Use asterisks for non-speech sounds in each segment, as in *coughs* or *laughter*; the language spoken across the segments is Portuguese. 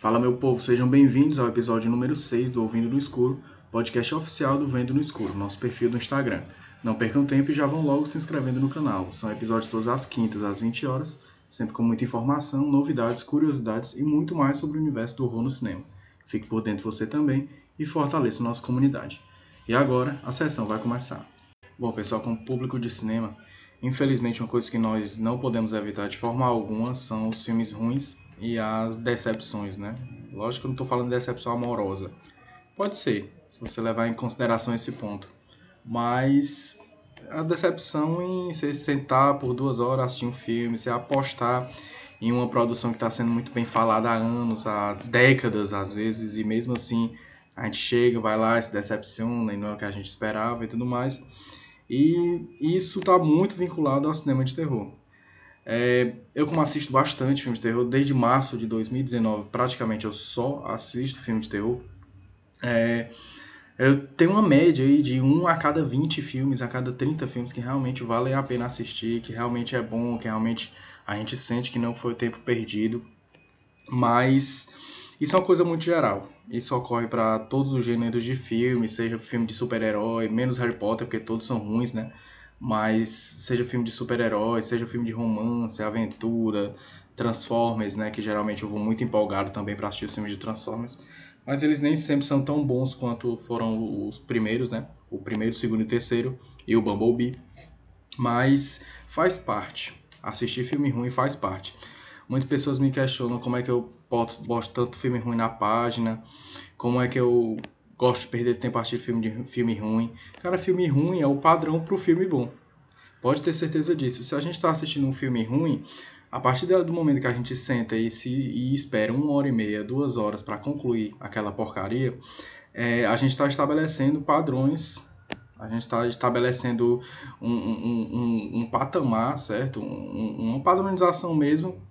Fala meu povo, sejam bem-vindos ao episódio número 6 do Ouvindo no Escuro, podcast oficial do Vendo no Escuro, nosso perfil do Instagram. Não percam tempo e já vão logo se inscrevendo no canal. São episódios todas as quintas às 20 horas, sempre com muita informação, novidades, curiosidades e muito mais sobre o universo do horror no cinema. Fique por dentro você também e fortaleça nossa comunidade. E agora, a sessão vai começar. Bom, pessoal, como público de cinema, infelizmente uma coisa que nós não podemos evitar de forma alguma são os filmes ruins e as decepções, né? Lógico que eu não estou falando de decepção amorosa. Pode ser, se você levar em consideração esse ponto. Mas a decepção em você sentar por duas horas, assistir um filme, você apostar em uma produção que está sendo muito bem falada há anos, há décadas às vezes, e mesmo assim a gente chega, vai lá, se decepciona e não é o que a gente esperava e tudo mais. E isso está muito vinculado ao cinema de terror. É, eu, como assisto bastante filmes de terror, desde março de 2019, praticamente eu só assisto filme de terror. É, eu tenho uma média aí de 1 a cada 20 filmes, a cada 30 filmes que realmente valem a pena assistir, que realmente é bom, que realmente a gente sente que não foi tempo perdido. Mas isso é uma coisa muito geral. Isso ocorre para todos os gêneros de filme, seja filme de super-herói, menos Harry Potter, porque todos são ruins, né? Mas seja filme de super-herói, seja filme de romance, aventura, Transformers, né, que geralmente eu vou muito empolgado também para assistir os filmes de Transformers, mas eles nem sempre são tão bons quanto foram os primeiros, né? O primeiro, o segundo e o terceiro e o Bumblebee. Mas faz parte. Assistir filme ruim faz parte. Muitas pessoas me questionam como é que eu boto, boto tanto filme ruim na página, como é que eu gosto de perder tempo assistindo filme, filme ruim. Cara, filme ruim é o padrão pro filme bom. Pode ter certeza disso. Se a gente está assistindo um filme ruim, a partir do momento que a gente senta e, se, e espera uma hora e meia, duas horas para concluir aquela porcaria, é, a gente está estabelecendo padrões, a gente está estabelecendo um, um, um, um, patamar, certo? uma padronização mesmo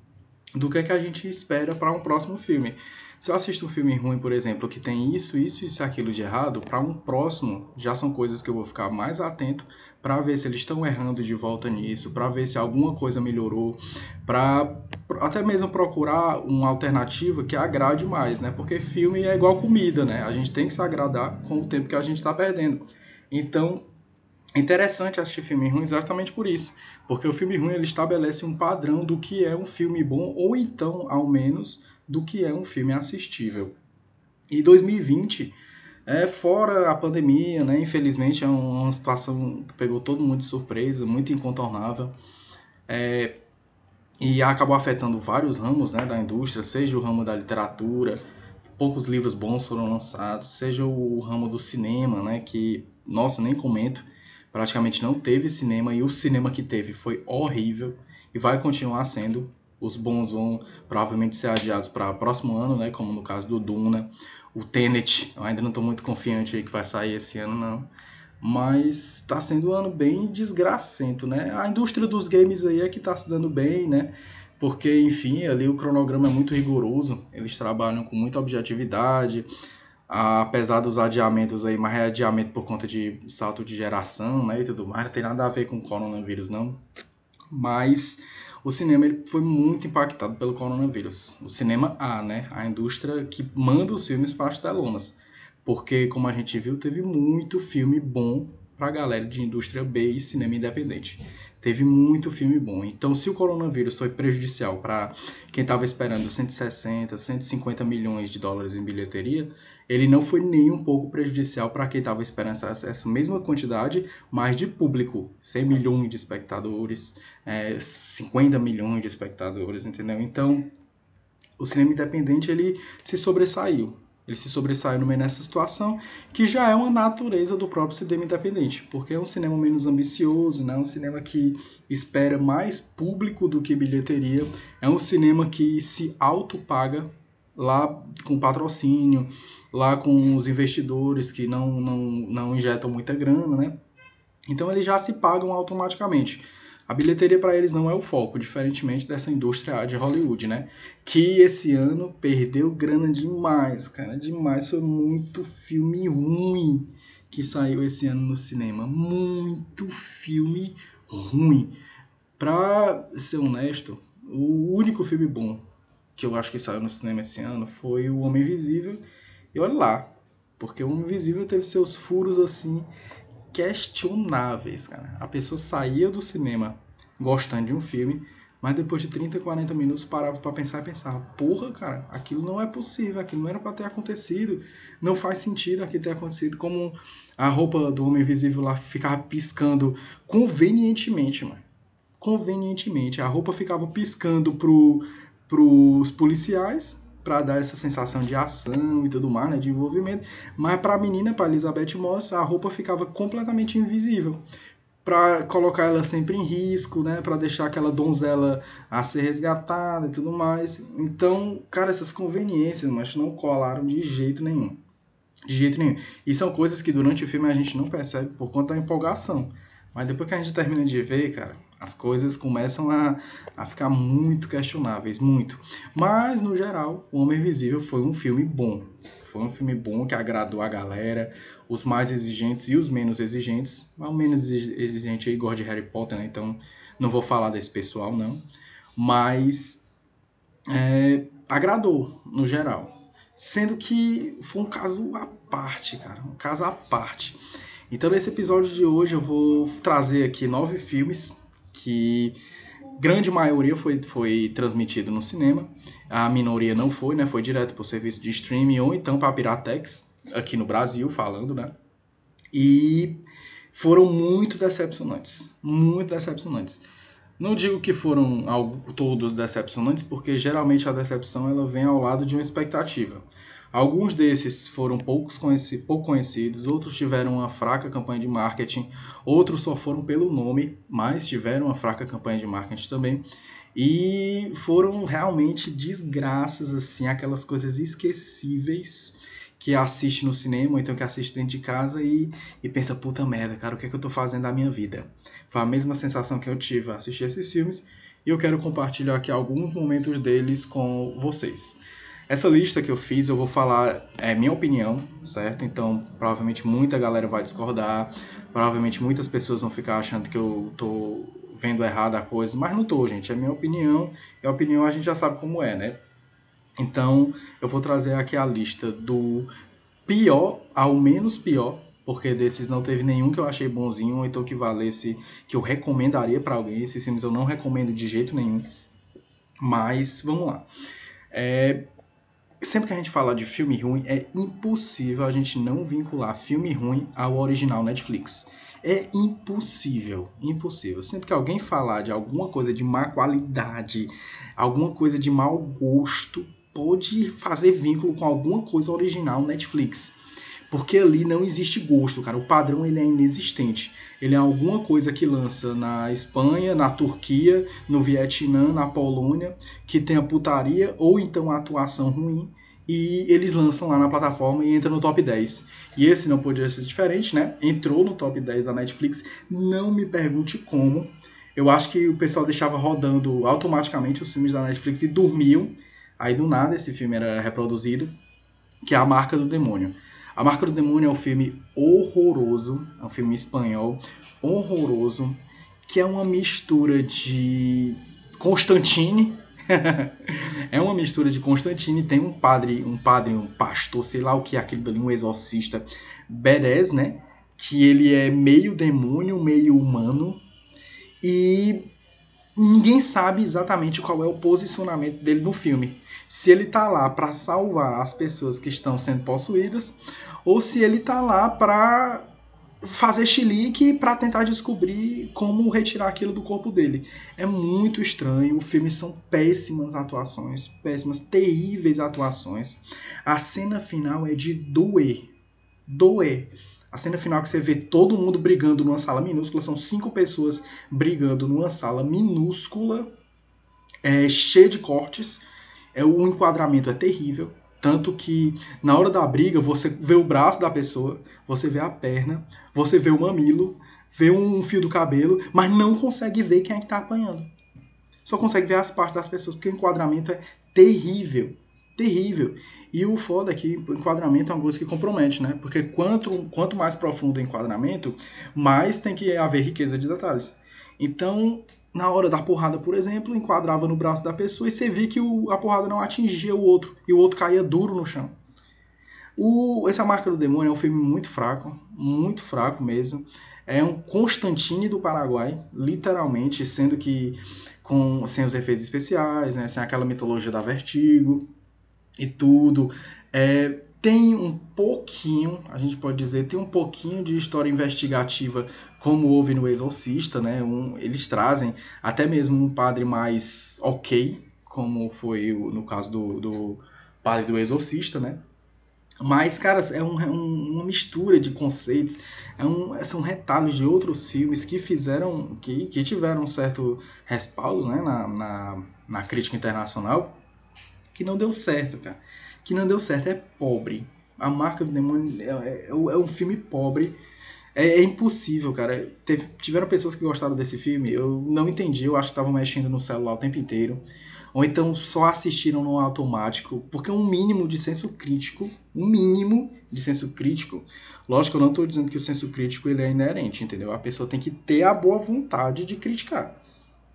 do que, é que a gente espera para um próximo filme. Se eu assisto um filme ruim, por exemplo, que tem isso, isso e aquilo de errado, para um próximo já são coisas que eu vou ficar mais atento para ver se eles estão errando de volta nisso, para ver se alguma coisa melhorou, para até mesmo procurar uma alternativa que agrade mais, né? Porque filme é igual comida, né? A gente tem que se agradar com o tempo que a gente está perdendo. Então, interessante assistir filme ruim exatamente por isso, porque o filme ruim ele estabelece um padrão do que é um filme bom ou então, ao menos, do que é um filme assistível. E 2020, é, fora a pandemia, né, infelizmente é uma situação que pegou todo mundo de surpresa, muito incontornável, é, e acabou afetando vários ramos né, da indústria, seja o ramo da literatura, poucos livros bons foram lançados, seja o ramo do cinema, né, que, nossa, nem comento, praticamente não teve cinema, e o cinema que teve foi horrível, e vai continuar sendo os bons vão provavelmente ser adiados para próximo ano, né? Como no caso do Duna. O Tenet, eu ainda não estou muito confiante aí que vai sair esse ano, não. Mas está sendo um ano bem desgracento, né? A indústria dos games aí é que está se dando bem, né? Porque, enfim, ali o cronograma é muito rigoroso. Eles trabalham com muita objetividade. Apesar dos adiamentos aí, mas é adiamento por conta de salto de geração, né? E tudo mais. Não tem nada a ver com coronavírus, não. Mas o cinema ele foi muito impactado pelo coronavírus. O cinema A, né? A indústria que manda os filmes para as telonas. Porque, como a gente viu, teve muito filme bom para a galera de indústria B e cinema independente. Teve muito filme bom. Então, se o coronavírus foi prejudicial para quem estava esperando 160, 150 milhões de dólares em bilheteria, ele não foi nem um pouco prejudicial para quem estava esperando essa, essa, mesma quantidade, mas de público. 100 milhões de espectadores, é, 50 milhões de espectadores, entendeu? Então, o cinema independente ele se sobressaiu. Ele se sobressai no meio nessa situação, que já é uma natureza do próprio cinema independente, porque é um cinema menos ambicioso, né? um cinema que espera mais público do que bilheteria, é um cinema que se autopaga lá com patrocínio, lá com os investidores que não, não, não injetam muita grana, né? Então eles já se pagam automaticamente. A bilheteria para eles não é o foco, diferentemente dessa indústria de Hollywood, né? Que esse ano perdeu grana demais, cara, demais. Foi muito filme ruim que saiu esse ano no cinema. Muito filme ruim. Pra ser honesto, o único filme bom que eu acho que saiu no cinema esse ano, foi O Homem Invisível. E olha lá, porque O Invisível teve seus furos assim questionáveis, cara. A pessoa saía do cinema gostando de um filme, mas depois de 30, 40 minutos parava para pensar e pensava: porra, cara, aquilo não é possível, aquilo não era para ter acontecido, não faz sentido aquilo ter acontecido. Como a roupa do Homem Invisível lá ficava piscando convenientemente, mano. Convenientemente. A roupa ficava piscando pro, pros policiais para dar essa sensação de ação e tudo mais, né, de envolvimento, mas para a menina, para Elizabeth Moss, a roupa ficava completamente invisível para colocar ela sempre em risco, né, para deixar aquela donzela a ser resgatada e tudo mais. Então, cara, essas conveniências, mas não colaram de jeito nenhum. De jeito nenhum. E são coisas que durante o filme a gente não percebe por conta da empolgação. Mas depois que a gente termina de ver, cara, as coisas começam a, a ficar muito questionáveis, muito. Mas, no geral, O Homem Invisível foi um filme bom. Foi um filme bom que agradou a galera, os mais exigentes e os menos exigentes. O menos exigente aí gosta de Harry Potter, né? Então não vou falar desse pessoal, não. Mas é, agradou, no geral. Sendo que foi um caso à parte, cara. Um caso à parte. Então, nesse episódio de hoje, eu vou trazer aqui nove filmes que grande maioria foi, foi transmitido no cinema. A minoria não foi, né? Foi direto para o serviço de streaming ou então para a Piratex, aqui no Brasil, falando, né? E foram muito decepcionantes. Muito decepcionantes. Não digo que foram todos decepcionantes, porque geralmente a decepção ela vem ao lado de uma expectativa. Alguns desses foram poucos conheci pouco conhecidos, outros tiveram uma fraca campanha de marketing, outros só foram pelo nome, mas tiveram uma fraca campanha de marketing também. E foram realmente desgraças, assim, aquelas coisas esquecíveis que assiste no cinema, então que assiste dentro de casa e, e pensa, puta merda, cara, o que é que eu tô fazendo da minha vida? Foi a mesma sensação que eu tive ao assistir esses filmes e eu quero compartilhar aqui alguns momentos deles com vocês. Essa lista que eu fiz, eu vou falar, é minha opinião, certo? Então, provavelmente muita galera vai discordar, provavelmente muitas pessoas vão ficar achando que eu tô vendo errada a coisa, mas não tô, gente, é minha opinião, e a opinião a gente já sabe como é, né? Então, eu vou trazer aqui a lista do pior ao menos pior, porque desses não teve nenhum que eu achei bonzinho, ou então que valesse, que eu recomendaria para alguém. Esses filmes eu não recomendo de jeito nenhum. Mas, vamos lá. É, sempre que a gente fala de filme ruim, é impossível a gente não vincular filme ruim ao original Netflix. É impossível, impossível. Sempre que alguém falar de alguma coisa de má qualidade, alguma coisa de mau gosto, pode fazer vínculo com alguma coisa original Netflix. Porque ali não existe gosto, cara. O padrão ele é inexistente. Ele é alguma coisa que lança na Espanha, na Turquia, no Vietnã, na Polônia, que tem a putaria ou então a atuação ruim. E eles lançam lá na plataforma e entra no top 10. E esse não podia ser diferente, né? Entrou no top 10 da Netflix. Não me pergunte como. Eu acho que o pessoal deixava rodando automaticamente os filmes da Netflix e dormiam. Aí do nada esse filme era reproduzido, que é A Marca do Demônio. A Marca do Demônio é um filme horroroso, é um filme espanhol horroroso, que é uma mistura de Constantine. *laughs* é uma mistura de Constantine, tem um padre, um padre, um pastor, sei lá o que é aquele dali, um exorcista, Beres, né? Que ele é meio demônio, meio humano. E ninguém sabe exatamente qual é o posicionamento dele no filme. Se ele tá lá para salvar as pessoas que estão sendo possuídas ou se ele tá lá para fazer chilique para tentar descobrir como retirar aquilo do corpo dele. É muito estranho, o filme são péssimas atuações, péssimas, terríveis atuações. A cena final é de doer. Doer. A cena final que você vê todo mundo brigando numa sala minúscula, são cinco pessoas brigando numa sala minúscula, é, cheia de cortes. É, o enquadramento é terrível. Tanto que na hora da briga você vê o braço da pessoa, você vê a perna, você vê o mamilo, vê um fio do cabelo, mas não consegue ver quem é que tá apanhando. Só consegue ver as partes das pessoas, porque o enquadramento é terrível. Terrível. E o foda é que o enquadramento é uma coisa que compromete, né? Porque quanto, quanto mais profundo o enquadramento, mais tem que haver riqueza de detalhes. Então, na hora da porrada, por exemplo, enquadrava no braço da pessoa e você via que o, a porrada não atingia o outro e o outro caía duro no chão. O, essa Marca do Demônio é um filme muito fraco, muito fraco mesmo. É um Constantine do Paraguai, literalmente, sendo que com sem os efeitos especiais, né, sem aquela mitologia da Vertigo e tudo. É, tem um pouquinho, a gente pode dizer, tem um pouquinho de história investigativa, como houve no Exorcista, né? Um, eles trazem até mesmo um padre mais ok, como foi no caso do, do padre do Exorcista, né? Mas, cara, é, um, é um, uma mistura de conceitos, é um, são retalhos de outros filmes que fizeram, que, que tiveram um certo respaldo né, na, na, na crítica internacional, que não deu certo, cara que não deu certo. É pobre. A Marca do Demônio é, é, é um filme pobre. É, é impossível, cara. Teve, tiveram pessoas que gostaram desse filme. Eu não entendi. Eu acho que estavam mexendo no celular o tempo inteiro. Ou então só assistiram no automático. Porque um mínimo de senso crítico. Um mínimo de senso crítico. Lógico, eu não estou dizendo que o senso crítico ele é inerente, entendeu? A pessoa tem que ter a boa vontade de criticar.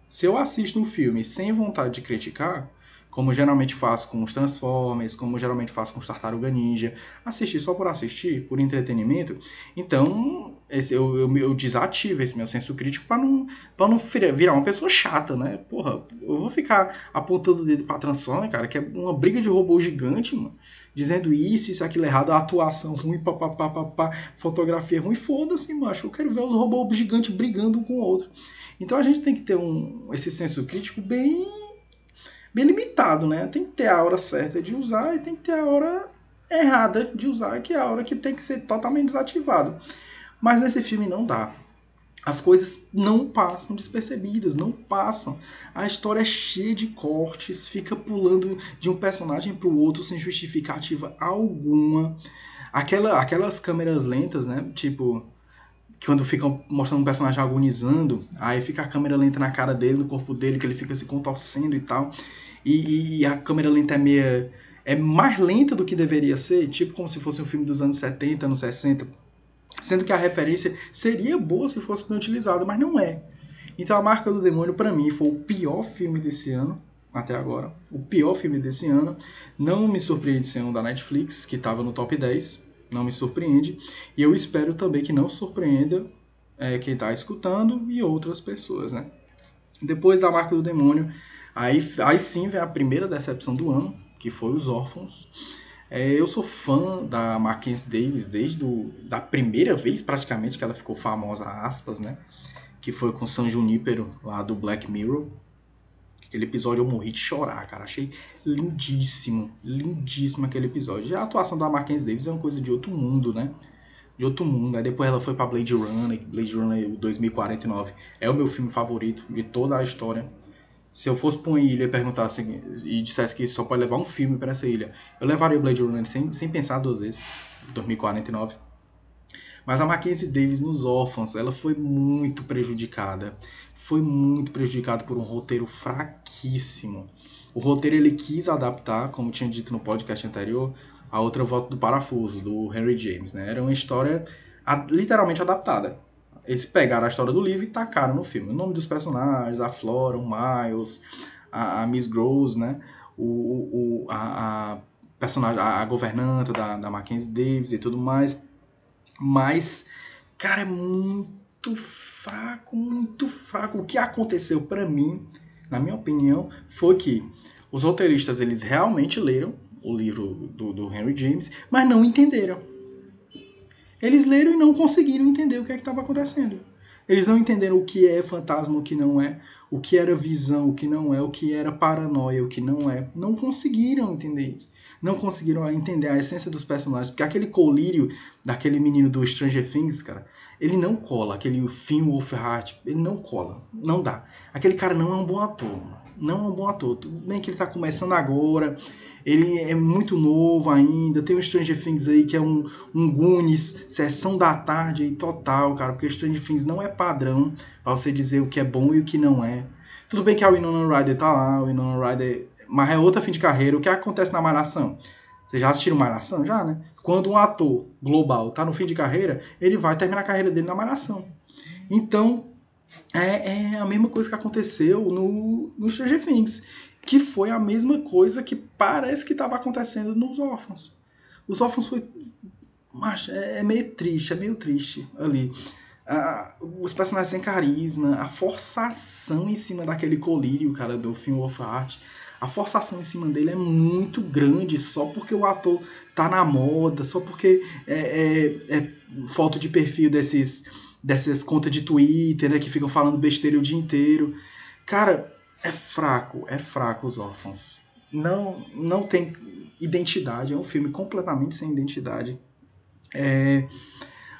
Se eu assisto um filme sem vontade de criticar, como geralmente faço com os Transformers, como geralmente faço com os Tartaruga Ninja, assistir só por assistir, por entretenimento, então esse, eu, eu, eu desativo esse meu senso crítico para não, pra não virar uma pessoa chata, né? Porra, eu vou ficar apontando o dedo pra Transformers, cara, que é uma briga de robô gigante, mano, dizendo isso, isso, aquilo errado, a atuação ruim, papapá, papá, fotografia ruim, foda-se, macho, eu quero ver os robôs gigantes brigando um com o outro. Então a gente tem que ter um, esse senso crítico bem bem limitado, né? Tem que ter a hora certa de usar e tem que ter a hora errada de usar, que é a hora que tem que ser totalmente desativado. Mas nesse filme não dá. As coisas não passam despercebidas, não passam. A história é cheia de cortes, fica pulando de um personagem para o outro sem justificativa alguma. Aquela, aquelas câmeras lentas, né? Tipo, quando ficam mostrando um personagem agonizando, aí fica a câmera lenta na cara dele, no corpo dele, que ele fica se contorcendo e tal e, e a câmera lenta é meia. é mais lenta do que deveria ser, tipo como se fosse um filme dos anos 70, anos 60. Sendo que a referência seria boa se fosse bem utilizada, mas não é. Então a Marca do Demônio, para mim, foi o pior filme desse ano, até agora. O pior filme desse ano. Não me surpreende ser um da Netflix, que estava no top 10. Não me surpreende. E eu espero também que não surpreenda é, quem está escutando e outras pessoas, né? Depois da Marca do Demônio, Aí, aí sim vem a primeira decepção do ano, que foi Os Órfãos. É, eu sou fã da Mackenzie Davis desde do, da primeira vez praticamente que ela ficou famosa, aspas, né? Que foi com San Junipero, lá do Black Mirror. Aquele episódio eu morri de chorar, cara. Achei lindíssimo, lindíssimo aquele episódio. E a atuação da Mackenzie Davis é uma coisa de outro mundo, né? De outro mundo. Aí depois ela foi para Blade Runner, Blade Runner 2049 é o meu filme favorito de toda a história se eu fosse para uma ilha e perguntasse e dissesse que só pode levar um filme para essa ilha, eu levaria Blade Runner sem, sem pensar duas vezes, 2049. Mas a Mackenzie Davis nos Órfãos, ela foi muito prejudicada. Foi muito prejudicada por um roteiro fraquíssimo. O roteiro ele quis adaptar, como tinha dito no podcast anterior, a outra volta do parafuso, do Henry James. Né? Era uma história literalmente adaptada eles pegaram a história do livro e tacaram no filme. O nome dos personagens, a Flora, o Miles, a, a Miss Gross, né? O, o, a, a personagem, a, a governanta da, da Mackenzie Davis e tudo mais. Mas, cara, é muito fraco, muito fraco. O que aconteceu para mim, na minha opinião, foi que os roteiristas eles realmente leram o livro do, do Henry James, mas não entenderam eles leram e não conseguiram entender o que é estava acontecendo. Eles não entenderam o que é fantasma, o que não é, o que era visão, o que não é, o que era paranoia, o que não é. Não conseguiram entender isso. Não conseguiram entender a essência dos personagens. Porque aquele colírio daquele menino do Stranger Things, cara, ele não cola. Aquele Finn Wolfhard, ele não cola. Não dá. Aquele cara não é um bom ator. Não é um bom ator. Tudo bem que ele tá começando agora ele é muito novo ainda. Tem o Stranger Things aí, que é um, um Goonies, sessão da tarde aí total, cara. Porque Stranger Things não é padrão para você dizer o que é bom e o que não é. Tudo bem que a Winona Ryder tá lá, o Winona Ryder... Mas é outra fim de carreira. O que acontece na Malhação? Vocês já assistiram Malhação? Já, né? Quando um ator global tá no fim de carreira, ele vai terminar a carreira dele na Malhação. Então, é, é a mesma coisa que aconteceu no, no Stranger Things, que foi a mesma coisa que parece que estava acontecendo nos órfãos. Os órfãos foi. Mas é, é meio triste, é meio triste ali. Ah, os personagens sem carisma, a forçação em cima daquele colírio, cara, do Film of Art. A forçação em cima dele é muito grande só porque o ator tá na moda, só porque é, é, é foto de perfil desses dessas contas de Twitter, né, que ficam falando besteira o dia inteiro. Cara, é fraco, é fraco os órfãos. Não, não tem identidade, é um filme completamente sem identidade. É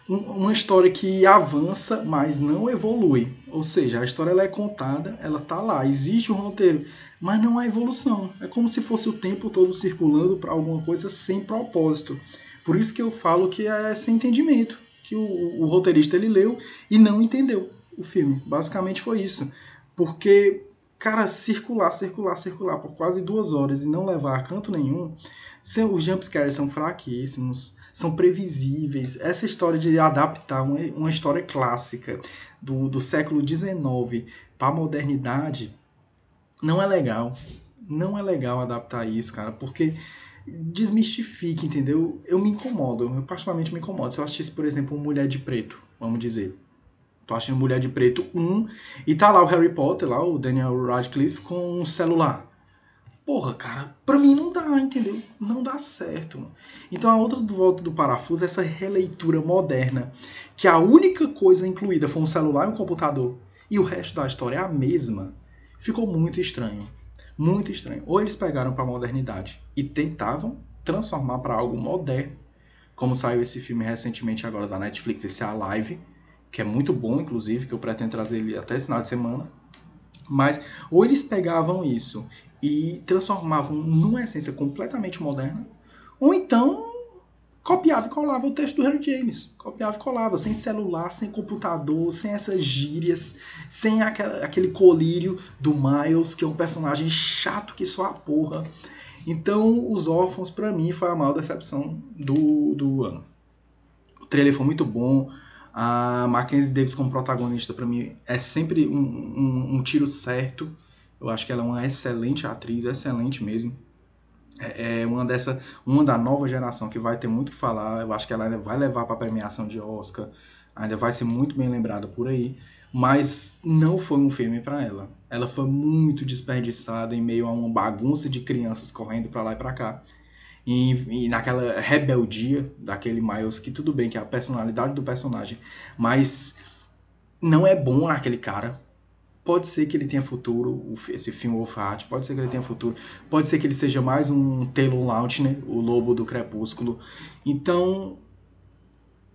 uma história que avança, mas não evolui. Ou seja, a história ela é contada, ela tá lá, existe um roteiro, mas não há evolução. É como se fosse o tempo todo circulando para alguma coisa sem propósito. Por isso que eu falo que é sem entendimento que o, o roteirista ele leu e não entendeu o filme. Basicamente foi isso. Porque, cara, circular, circular, circular por quase duas horas e não levar a canto nenhum, os jumpscares são fraquíssimos, são previsíveis. Essa história de adaptar uma, uma história clássica do, do século XIX para a modernidade não é legal. Não é legal adaptar isso, cara, porque desmistifique, entendeu? Eu me incomodo, eu particularmente me incomodo. Se eu assistisse, por exemplo, Mulher de Preto, vamos dizer. Assistindo Mulher de Preto 1 e tá lá o Harry Potter, lá o Daniel Radcliffe com um celular. Porra, cara, pra mim não dá, entendeu? Não dá certo. Então a outra Volta do Parafuso é essa releitura moderna, que a única coisa incluída foi um celular e um computador, e o resto da história é a mesma. Ficou muito estranho. Muito estranho. Ou eles pegaram para a modernidade e tentavam transformar para algo moderno, como saiu esse filme recentemente agora da Netflix, esse Alive, que é muito bom, inclusive, que eu pretendo trazer ele até esse final de semana. Mas ou eles pegavam isso e transformavam numa essência completamente moderna, ou então copiava e colava o texto do Harry James. Copiava e colava, sem celular, sem computador, sem essas gírias, sem aquela, aquele colírio do Miles, que é um personagem chato que só a porra. Então, Os Órfãos, para mim, foi a maior decepção do, do ano. O trailer foi muito bom. A Mackenzie Davis como protagonista, para mim, é sempre um, um, um tiro certo. Eu acho que ela é uma excelente atriz, excelente mesmo. É, é uma dessa uma da nova geração que vai ter muito que falar. Eu acho que ela vai levar para premiação de Oscar. Ainda vai ser muito bem lembrada por aí. Mas não foi um filme para ela. Ela foi muito desperdiçada em meio a uma bagunça de crianças correndo para lá e para cá e, e, naquela rebeldia daquele Miles que tudo bem que é a personalidade do personagem mas não é bom naquele cara Pode ser que ele tenha futuro, esse filme Wolf Heart, pode ser que ele tenha futuro, pode ser que ele seja mais um Taylor Lautner, o lobo do crepúsculo. Então,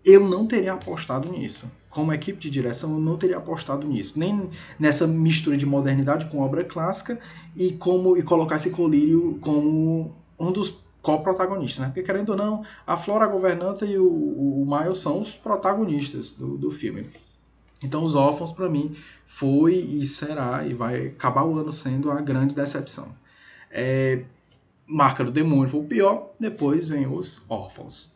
eu não teria apostado nisso. Como equipe de direção, eu não teria apostado nisso. Nem nessa mistura de modernidade com obra clássica e como e colocar esse colírio como um dos co-protagonistas, né? Porque, querendo ou não, a Flora a governanta e o, o Miles são os protagonistas do, do filme. Então, Os Órfãos, para mim, foi e será e vai acabar o ano sendo a grande decepção. É, Marca do Demônio foi o pior, depois vem Os Órfãos.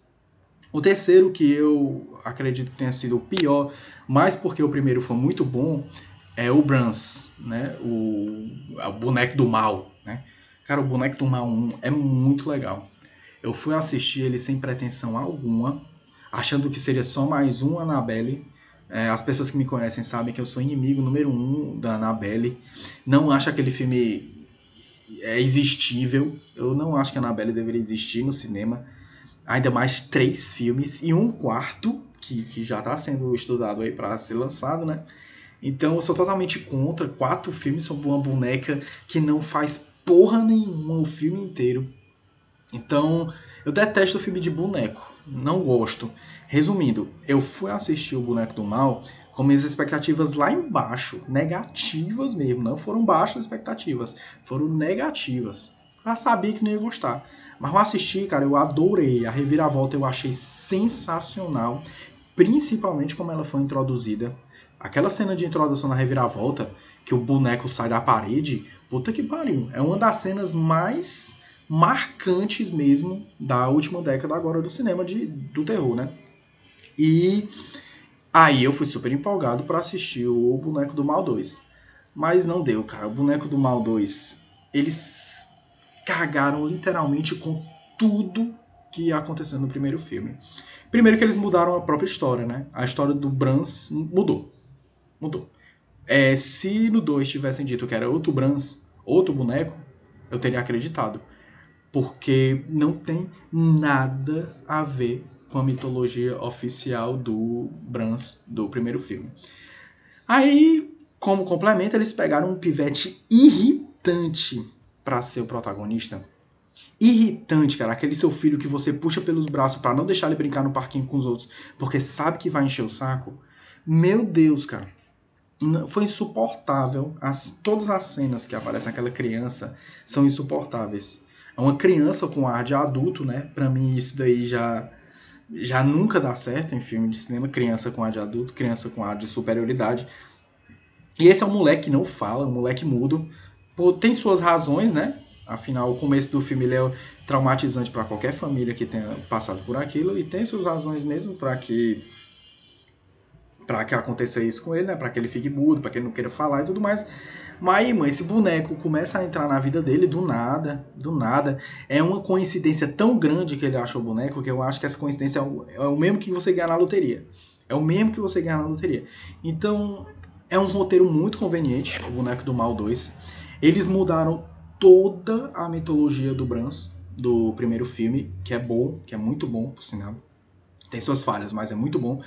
O terceiro, que eu acredito tenha sido o pior, mas porque o primeiro foi muito bom, é o Brans, né? O, o boneco do mal? Cara, o boneco do mal 1 é muito legal. Eu fui assistir ele sem pretensão alguma, achando que seria só mais um Annabelle é, as pessoas que me conhecem sabem que eu sou inimigo número um da Annabelle. Não acho aquele filme é existível. Eu não acho que a Annabelle deveria existir no cinema. Ainda mais três filmes e um quarto, que, que já está sendo estudado aí para ser lançado, né? Então eu sou totalmente contra quatro filmes sobre uma boneca que não faz porra nenhuma o filme inteiro. Então eu detesto filme de boneco. Não gosto. Resumindo, eu fui assistir o Boneco do Mal com minhas expectativas lá embaixo, negativas mesmo, não foram baixas expectativas, foram negativas. Já sabia que não ia gostar. Mas eu assisti, cara, eu adorei. A reviravolta eu achei sensacional, principalmente como ela foi introduzida. Aquela cena de introdução na reviravolta, que o boneco sai da parede, puta que pariu. É uma das cenas mais marcantes mesmo da última década agora do cinema de, do terror, né? E Aí eu fui super empolgado para assistir o Boneco do Mal 2. Mas não deu, cara. O Boneco do Mal 2, eles cagaram literalmente com tudo que aconteceu no primeiro filme. Primeiro que eles mudaram a própria história, né? A história do Brans mudou. Mudou. É, se no 2 tivessem dito que era outro Brans, outro boneco, eu teria acreditado. Porque não tem nada a ver com a mitologia oficial do Brans do primeiro filme. Aí, como complemento, eles pegaram um pivete irritante para ser o protagonista. Irritante, cara, aquele seu filho que você puxa pelos braços para não deixar ele brincar no parquinho com os outros, porque sabe que vai encher o saco. Meu Deus, cara. Foi insuportável. As, todas as cenas que aparecem aquela criança são insuportáveis. É uma criança com ar de adulto, né? Pra mim, isso daí já já nunca dá certo em filme de cinema. Criança com ar de adulto, criança com ar de superioridade. E esse é um moleque que não fala, um moleque mudo. Tem suas razões, né? Afinal, o começo do filme é traumatizante para qualquer família que tenha passado por aquilo e tem suas razões mesmo para que para que aconteça isso com ele, né? Para que ele fique mudo, para que ele não queira falar e tudo mais. Mas, mãe, esse boneco começa a entrar na vida dele do nada, do nada. É uma coincidência tão grande que ele acha o boneco que eu acho que essa coincidência é o, é o mesmo que você ganhar na loteria. É o mesmo que você ganhar na loteria. Então, é um roteiro muito conveniente, o Boneco do Mal 2. Eles mudaram toda a mitologia do Brans, do primeiro filme, que é bom, que é muito bom, por sinal. Tem suas falhas, mas é muito bom.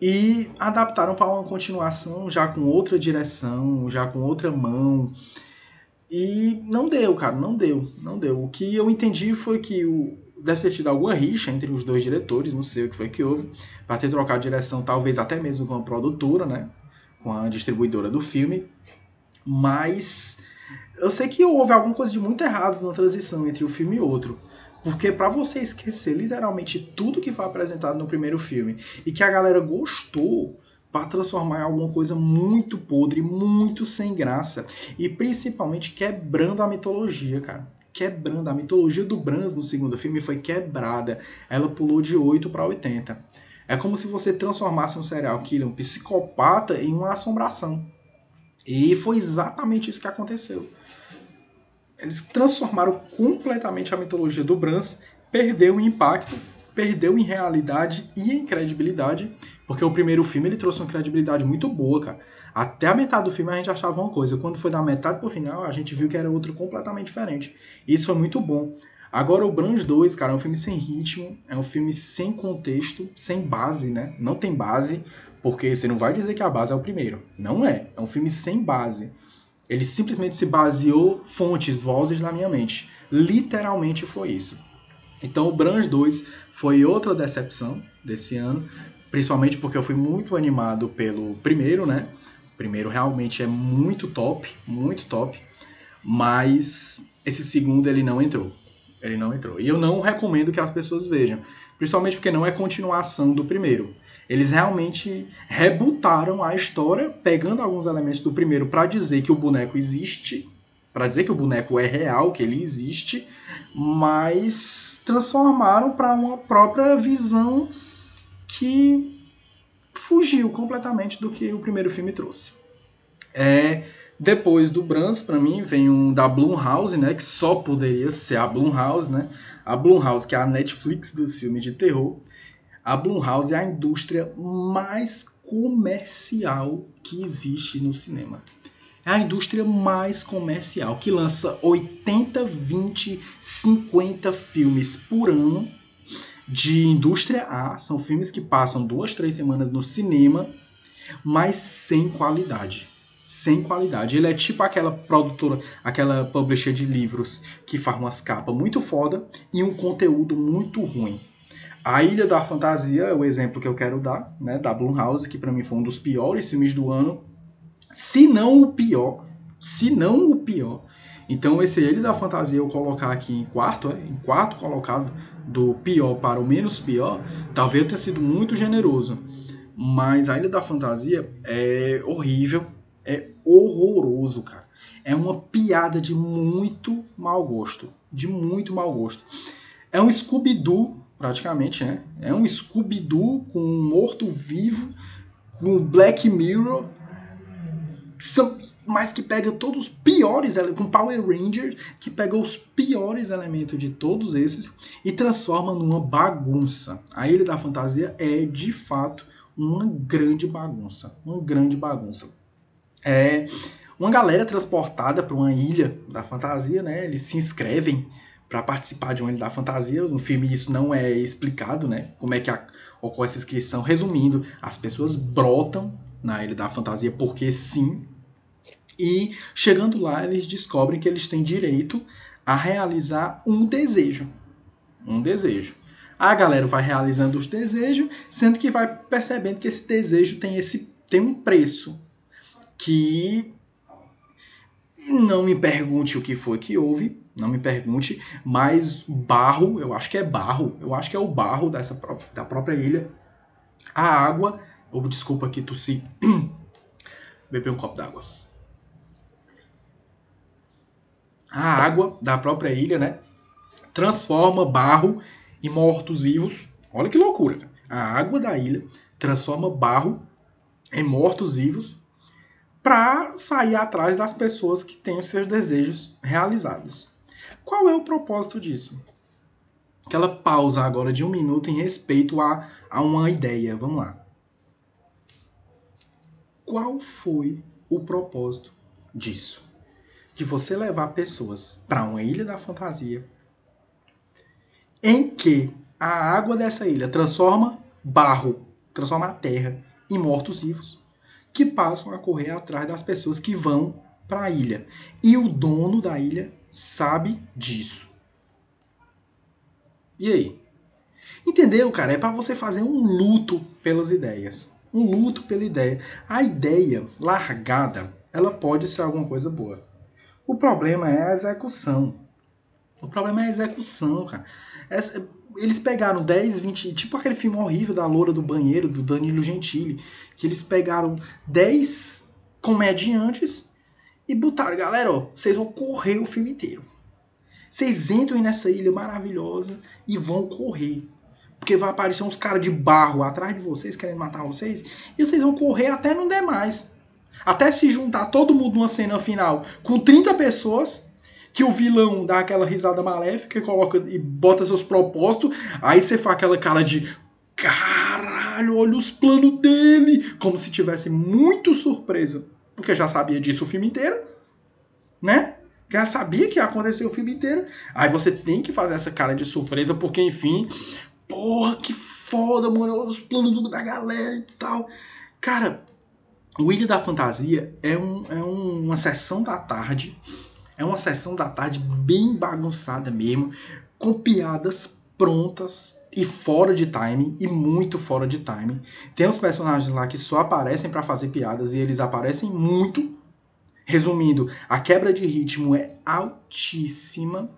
E adaptaram para uma continuação já com outra direção, já com outra mão. E não deu, cara, não deu, não deu. O que eu entendi foi que o, deve ter tido alguma rixa entre os dois diretores, não sei o que foi que houve, para ter trocado direção, talvez até mesmo com a produtora, né? Com a distribuidora do filme. Mas eu sei que houve alguma coisa de muito errado na transição entre um filme e outro. Porque para você esquecer literalmente tudo que foi apresentado no primeiro filme e que a galera gostou para transformar em alguma coisa muito podre, muito sem graça e principalmente quebrando a mitologia, cara. Quebrando a mitologia do Brans no segundo filme foi quebrada. Ela pulou de 8 para 80. É como se você transformasse um serial killer, um psicopata em uma assombração. E foi exatamente isso que aconteceu. Eles transformaram completamente a mitologia do Brans, perdeu em impacto, perdeu em realidade e em credibilidade, porque o primeiro filme ele trouxe uma credibilidade muito boa, cara. Até a metade do filme a gente achava uma coisa, quando foi da metade pro final a gente viu que era outra completamente diferente. Isso foi muito bom. Agora o Brans 2, cara, é um filme sem ritmo, é um filme sem contexto, sem base, né? Não tem base, porque você não vai dizer que a base é o primeiro. Não é. É um filme sem base. Ele simplesmente se baseou fontes, vozes na minha mente. Literalmente foi isso. Então o Brans 2 foi outra decepção desse ano, principalmente porque eu fui muito animado pelo primeiro, né? O primeiro realmente é muito top, muito top, mas esse segundo ele não entrou. Ele não entrou. E eu não recomendo que as pessoas vejam, principalmente porque não é continuação do primeiro. Eles realmente rebutaram a história, pegando alguns elementos do primeiro para dizer que o boneco existe, para dizer que o boneco é real, que ele existe, mas transformaram para uma própria visão que fugiu completamente do que o primeiro filme trouxe. É, depois do Brans, para mim, vem um da Blumhouse, né, que só poderia ser a Blumhouse, né? A Blumhouse, que é a Netflix dos filmes de terror, a Blumhouse é a indústria mais comercial que existe no cinema. É a indústria mais comercial, que lança 80, 20, 50 filmes por ano de indústria A. São filmes que passam duas, três semanas no cinema, mas sem qualidade. Sem qualidade. Ele é tipo aquela produtora, aquela publisher de livros que faz umas capas muito foda e um conteúdo muito ruim. A Ilha da Fantasia é o exemplo que eu quero dar, né, da Blumhouse, que para mim foi um dos piores filmes do ano, se não o pior, se não o pior. Então esse Ilha da Fantasia eu colocar aqui em quarto, é, em quarto colocado do pior para o menos pior, talvez tenha sido muito generoso. Mas a Ilha da Fantasia é horrível, é horroroso, cara. É uma piada de muito mau gosto, de muito mau gosto. É um Scooby-Doo praticamente, né? É um Scooby-Doo com um morto-vivo, com Black Mirror, são, mas que pega todos os piores, com Power Rangers, que pega os piores elementos de todos esses e transforma numa bagunça. A Ilha da Fantasia é, de fato, uma grande bagunça. Uma grande bagunça. É uma galera transportada para uma ilha da fantasia, né? Eles se inscrevem para participar de ilha da fantasia. No filme isso não é explicado, né? Como é que a, ocorre essa inscrição. Resumindo, as pessoas brotam na ilha da fantasia porque sim. E chegando lá, eles descobrem que eles têm direito a realizar um desejo. Um desejo. A galera vai realizando os desejos, sendo que vai percebendo que esse desejo tem esse tem um preço que não me pergunte o que foi que houve, não me pergunte, mas barro, eu acho que é barro, eu acho que é o barro dessa pró da própria ilha. A água, ou oh, desculpa aqui tossi, *coughs* beber um copo d'água. A água da própria ilha, né, transforma barro em mortos-vivos. Olha que loucura. A água da ilha transforma barro em mortos-vivos para sair atrás das pessoas que têm os seus desejos realizados. Qual é o propósito disso? Aquela pausa agora de um minuto em respeito a, a uma ideia. Vamos lá. Qual foi o propósito disso? De você levar pessoas para uma ilha da fantasia em que a água dessa ilha transforma barro, transforma a terra em mortos-vivos que passam a correr atrás das pessoas que vão para a ilha. E o dono da ilha sabe disso. E aí? Entendeu, cara? É para você fazer um luto pelas ideias. Um luto pela ideia. A ideia largada, ela pode ser alguma coisa boa. O problema é a execução. O problema é a execução, cara. Essa, eles pegaram 10, 20. Tipo aquele filme horrível da Loura do Banheiro, do Danilo Gentili. Que eles pegaram 10 comediantes e botaram, galera, ó, vocês vão correr o filme inteiro. Vocês entram nessa ilha maravilhosa e vão correr. Porque vai aparecer uns caras de barro atrás de vocês, querendo matar vocês. E vocês vão correr até não der mais. Até se juntar todo mundo numa cena final com 30 pessoas que o vilão dá aquela risada maléfica e coloca e bota seus propósitos, aí você faz aquela cara de caralho, olha os planos dele, como se tivesse muito surpresa, porque já sabia disso o filme inteiro, né? Já sabia que ia acontecer o filme inteiro. Aí você tem que fazer essa cara de surpresa, porque enfim, porra, que foda, mano, os planos da galera e tal. Cara, o Ilha da Fantasia é, um, é um, uma sessão da tarde é uma sessão da tarde bem bagunçada mesmo, com piadas prontas e fora de time e muito fora de time. Tem uns personagens lá que só aparecem para fazer piadas e eles aparecem muito. Resumindo, a quebra de ritmo é altíssima,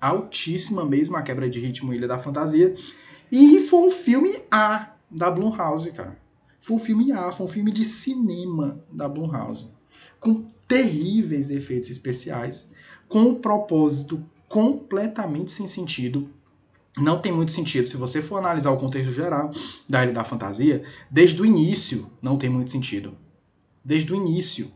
altíssima mesmo a quebra de ritmo Ilha da Fantasia. E foi um filme A da Blumhouse, cara. Foi um filme A, foi um filme de cinema da Blumhouse. Com terríveis efeitos especiais, com um propósito completamente sem sentido. Não tem muito sentido. Se você for analisar o contexto geral da Ilha da Fantasia, desde o início não tem muito sentido. Desde o início.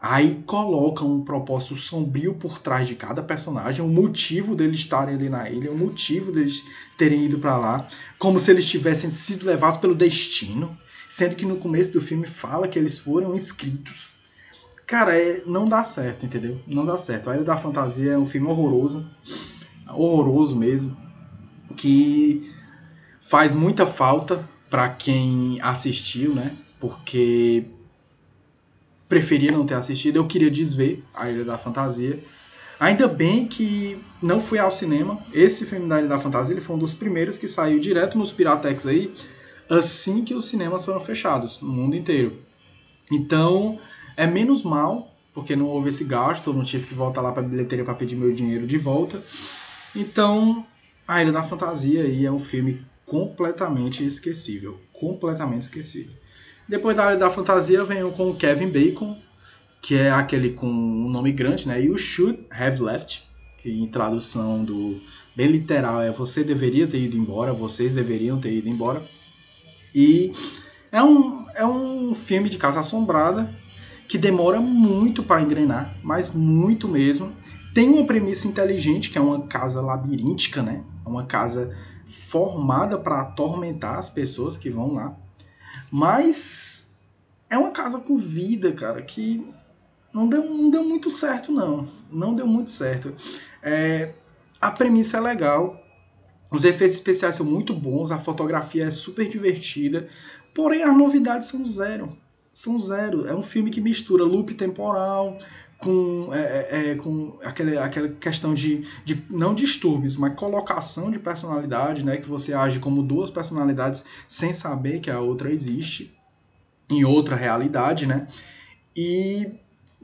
Aí colocam um propósito sombrio por trás de cada personagem, o motivo deles estarem ali na ilha, o motivo deles terem ido para lá, como se eles tivessem sido levados pelo destino, sendo que no começo do filme fala que eles foram inscritos Cara, é, não dá certo, entendeu? Não dá certo. A Ilha da Fantasia é um filme horroroso. Horroroso mesmo. Que faz muita falta para quem assistiu, né? Porque preferia não ter assistido. Eu queria desver a Ilha da Fantasia. Ainda bem que não fui ao cinema. Esse filme da Ilha da Fantasia ele foi um dos primeiros que saiu direto nos Piratex aí, assim que os cinemas foram fechados no mundo inteiro. Então, é menos mal, porque não houve esse gasto, eu não tive que voltar lá para a bilheteria para pedir meu dinheiro de volta. Então, A Ilha da Fantasia aí é um filme completamente esquecível, completamente esquecível. Depois da Ilha da Fantasia vem com o Kevin Bacon, que é aquele com um nome grande, né? You Should Have Left, que em tradução do bem literal é você deveria ter ido embora, vocês deveriam ter ido embora. E é um é um filme de casa assombrada que demora muito para engrenar, mas muito mesmo. Tem uma premissa inteligente, que é uma casa labiríntica, né? É uma casa formada para atormentar as pessoas que vão lá. Mas é uma casa com vida, cara, que não deu, não deu muito certo, não. Não deu muito certo. É, a premissa é legal, os efeitos especiais são muito bons, a fotografia é super divertida, porém as novidades são zero. São zero. É um filme que mistura loop temporal com, é, é, é com aquela, aquela questão de, de não distúrbios, mas colocação de personalidade, né? Que você age como duas personalidades sem saber que a outra existe em outra realidade, né? E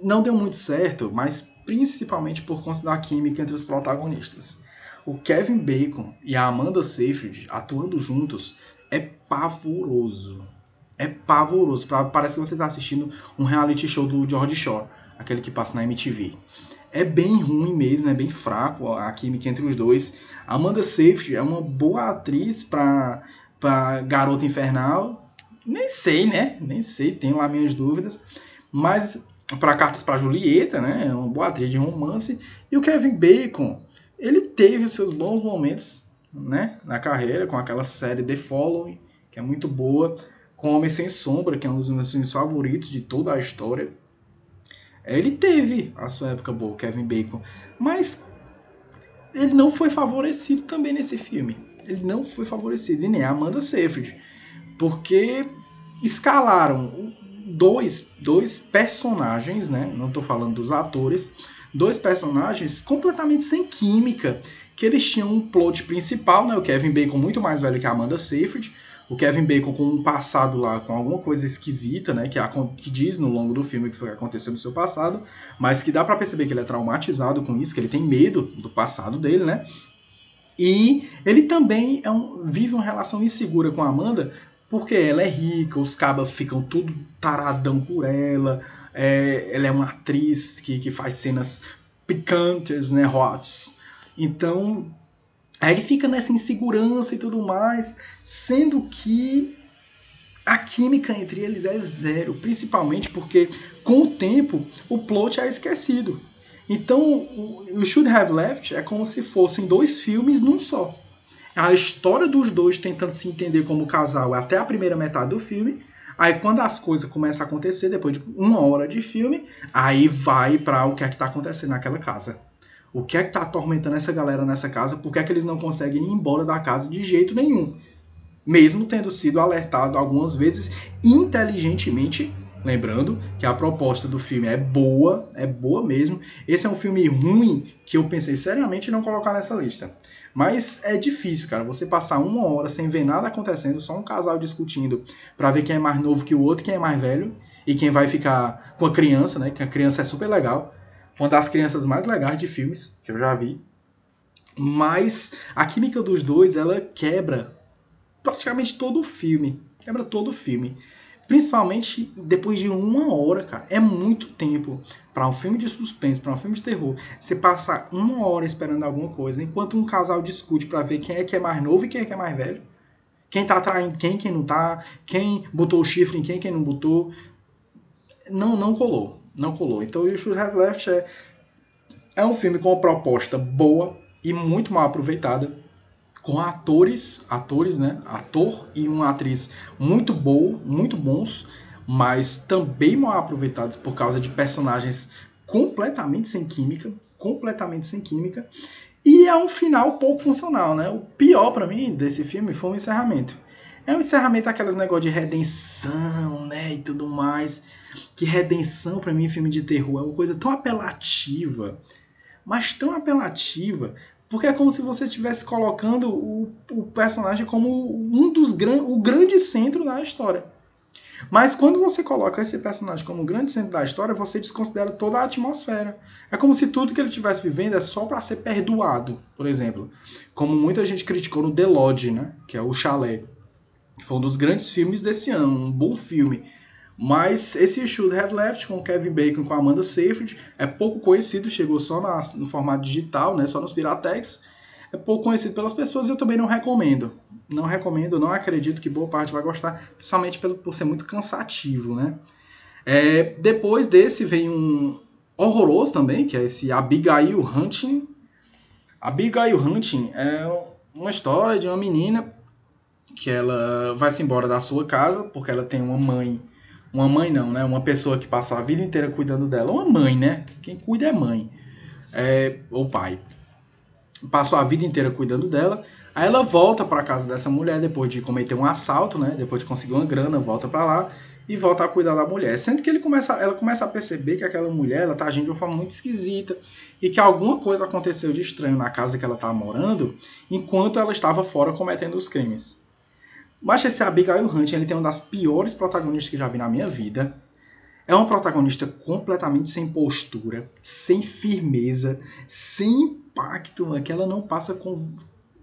não deu muito certo, mas principalmente por conta da química entre os protagonistas. O Kevin Bacon e a Amanda Seyfried atuando juntos é pavoroso. É pavoroso. Parece que você está assistindo um reality show do George Shore, aquele que passa na MTV. É bem ruim mesmo, é bem fraco a química entre os dois. Amanda Seyfried é uma boa atriz para para Garota Infernal. Nem sei, né? Nem sei, tenho lá minhas dúvidas. Mas para Cartas para Julieta, né? É uma boa atriz de romance. E o Kevin Bacon, ele teve os seus bons momentos, né? Na carreira, com aquela série The Following, que é muito boa. Com Homem Sem Sombra, que é um dos meus filmes favoritos de toda a história. Ele teve a sua época boa, Kevin Bacon. Mas ele não foi favorecido também nesse filme. Ele não foi favorecido. E nem a Amanda Seyfried. Porque escalaram dois, dois personagens, né? Não estou falando dos atores, dois personagens completamente sem química, que eles tinham um plot principal, né? O Kevin Bacon muito mais velho que a Amanda Seyfried, o Kevin Bacon com um passado lá, com alguma coisa esquisita, né? Que, a, que diz no longo do filme que foi aconteceu no seu passado, mas que dá para perceber que ele é traumatizado com isso, que ele tem medo do passado dele, né? E ele também é um, vive uma relação insegura com a Amanda, porque ela é rica, os cabas ficam tudo taradão por ela. É, ela é uma atriz que, que faz cenas picantes, né, hots. Então, aí ele fica nessa insegurança e tudo mais, sendo que a química entre eles é zero, principalmente porque com o tempo o plot é esquecido. Então, o Should Have Left é como se fossem dois filmes num só a história dos dois tentando se entender como casal até a primeira metade do filme. Aí quando as coisas começam a acontecer, depois de uma hora de filme, aí vai para o que é que tá acontecendo naquela casa. O que é que tá atormentando essa galera nessa casa? Por que é que eles não conseguem ir embora da casa de jeito nenhum? Mesmo tendo sido alertado algumas vezes inteligentemente Lembrando que a proposta do filme é boa, é boa mesmo. Esse é um filme ruim que eu pensei seriamente em não colocar nessa lista. Mas é difícil, cara, você passar uma hora sem ver nada acontecendo, só um casal discutindo para ver quem é mais novo que o outro, quem é mais velho e quem vai ficar com a criança, né? Que a criança é super legal. Uma das crianças mais legais de filmes que eu já vi. Mas a química dos dois, ela quebra praticamente todo o filme. Quebra todo o filme. Principalmente depois de uma hora, cara. É muito tempo para um filme de suspense, para um filme de terror. Você passar uma hora esperando alguma coisa, enquanto um casal discute para ver quem é que é mais novo e quem é que é mais velho. Quem tá traindo quem, quem não tá. Quem botou o chifre em quem, quem não botou. Não, não colou. Não colou. Então, o Should Have Left é, é um filme com uma proposta boa e muito mal aproveitada com atores, atores, né? Ator e uma atriz muito boa, muito bons, mas também mal aproveitados por causa de personagens completamente sem química, completamente sem química. E é um final pouco funcional, né? O pior para mim desse filme foi o encerramento. É um encerramento aquelas negócio de redenção, né, e tudo mais. Que redenção para mim em filme de terror é uma coisa tão apelativa, mas tão apelativa, porque é como se você estivesse colocando o, o, personagem como um dos gran, o grande centro da história. Mas quando você coloca esse personagem como o grande centro da história, você desconsidera toda a atmosfera. É como se tudo que ele estivesse vivendo é só para ser perdoado, por exemplo. Como muita gente criticou no The Lodge, né? que é o Chalé. Que foi um dos grandes filmes desse ano, um bom filme. Mas esse Should Have Left com Kevin Bacon com Amanda Seyfried é pouco conhecido, chegou só na, no formato digital, né, só nos Piratex. é pouco conhecido pelas pessoas e eu também não recomendo. Não recomendo, não acredito que boa parte vai gostar, principalmente pelo, por ser muito cansativo, né? É, depois desse vem um horroroso também, que é esse Abigail Hunting. Abigail Hunting é uma história de uma menina que ela vai se embora da sua casa porque ela tem uma mãe uma mãe não, né? Uma pessoa que passou a vida inteira cuidando dela. Uma mãe, né? Quem cuida é mãe. É, ou pai. Passou a vida inteira cuidando dela. Aí ela volta para casa dessa mulher depois de cometer um assalto, né? Depois de conseguir uma grana, volta para lá e volta a cuidar da mulher. Sendo que ele começa, ela começa a perceber que aquela mulher ela tá agindo de uma forma muito esquisita e que alguma coisa aconteceu de estranho na casa que ela estava morando enquanto ela estava fora cometendo os crimes. Mas esse Abigail Hunt ele tem uma das piores protagonistas que já vi na minha vida. É uma protagonista completamente sem postura, sem firmeza, sem impacto, que ela não passa com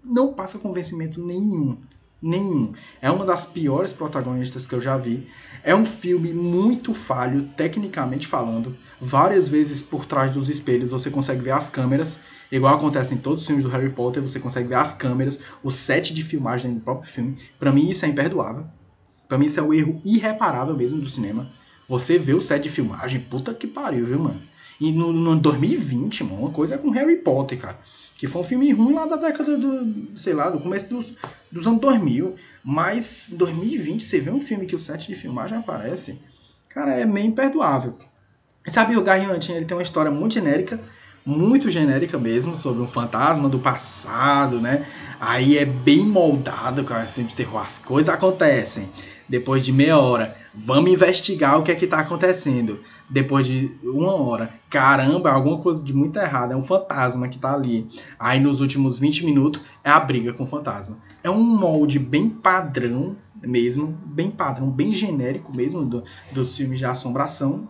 não passa convencimento nenhum, nenhum. É uma das piores protagonistas que eu já vi. É um filme muito falho tecnicamente falando. Várias vezes por trás dos espelhos você consegue ver as câmeras Igual acontece em todos os filmes do Harry Potter, você consegue ver as câmeras, o set de filmagem do próprio filme. Para mim isso é imperdoável. Para mim isso é um erro irreparável mesmo do cinema. Você vê o set de filmagem, puta que pariu, viu, mano? E no, no 2020, mano, uma coisa é com Harry Potter, cara. Que foi um filme ruim lá da década do, sei lá, do começo dos, dos anos 2000. Mas em 2020, você vê um filme que o set de filmagem aparece, cara, é meio imperdoável. Sabe, o Gary Hunting, ele tem uma história muito genérica, muito genérica mesmo, sobre um fantasma do passado, né? Aí é bem moldado com assim de terror. As coisas acontecem. Depois de meia hora, vamos investigar o que é que tá acontecendo. Depois de uma hora, caramba, alguma coisa de muito errado, é um fantasma que tá ali. Aí nos últimos 20 minutos é a briga com o fantasma. É um molde bem padrão mesmo, bem padrão, bem genérico mesmo do, dos filmes de assombração,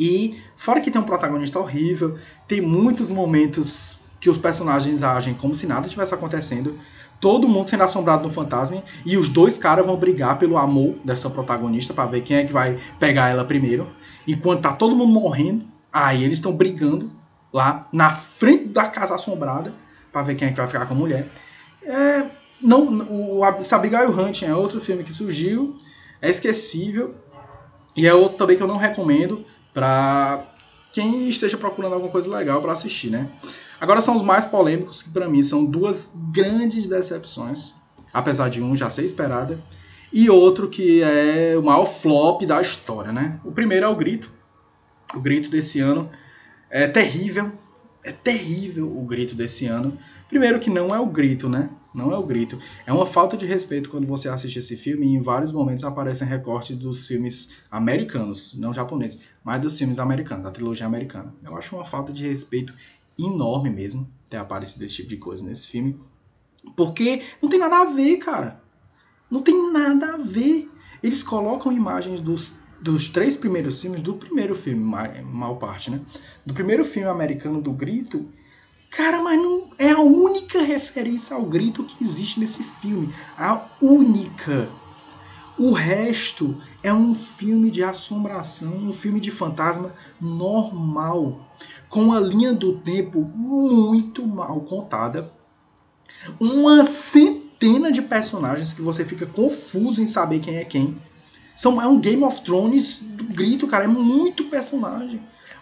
e fora que tem um protagonista horrível, tem muitos momentos que os personagens agem como se nada tivesse acontecendo. Todo mundo sendo assombrado no fantasma e os dois caras vão brigar pelo amor dessa protagonista para ver quem é que vai pegar ela primeiro. Enquanto tá todo mundo morrendo, aí eles estão brigando lá na frente da casa assombrada para ver quem é que vai ficar com a mulher. É, não, o Abigail Hunt é outro filme que surgiu, é esquecível e é outro também que eu não recomendo para quem esteja procurando alguma coisa legal para assistir, né? Agora são os mais polêmicos, que para mim são duas grandes decepções, apesar de um já ser esperada, e outro que é o maior flop da história, né? O primeiro é o Grito. O Grito desse ano é terrível, é terrível o Grito desse ano. Primeiro que não é o Grito, né? Não é o grito. É uma falta de respeito quando você assiste esse filme e em vários momentos aparecem recortes dos filmes americanos, não japoneses, mas dos filmes americanos, da trilogia americana. Eu acho uma falta de respeito enorme mesmo ter aparecido esse tipo de coisa nesse filme. Porque não tem nada a ver, cara. Não tem nada a ver. Eles colocam imagens dos, dos três primeiros filmes, do primeiro filme, mal parte, né? Do primeiro filme americano do Grito, Cara, mas não é a única referência ao grito que existe nesse filme. A única. O resto é um filme de assombração, um filme de fantasma normal, com a linha do tempo muito mal contada. Uma centena de personagens que você fica confuso em saber quem é quem. São, é um Game of Thrones do grito, cara. É muito personagem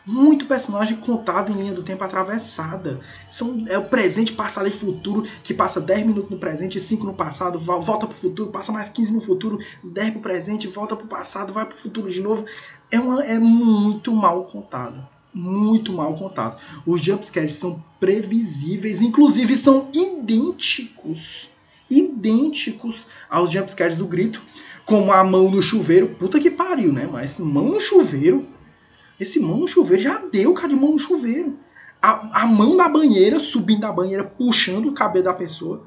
muito personagem contado em linha do tempo atravessada. São, é o presente, passado e futuro, que passa 10 minutos no presente, 5 no passado, volta pro futuro, passa mais 15 no futuro, 10 pro presente, volta pro passado, vai pro futuro de novo. É, uma, é muito mal contado. Muito mal contado. Os jumpscares são previsíveis, inclusive são idênticos. Idênticos aos jumpscares do grito. Como a mão no chuveiro. Puta que pariu, né? Mas mão no chuveiro esse mão no chuveiro já deu, cara, de mão no chuveiro. A, a mão da banheira, subindo da banheira, puxando o cabelo da pessoa.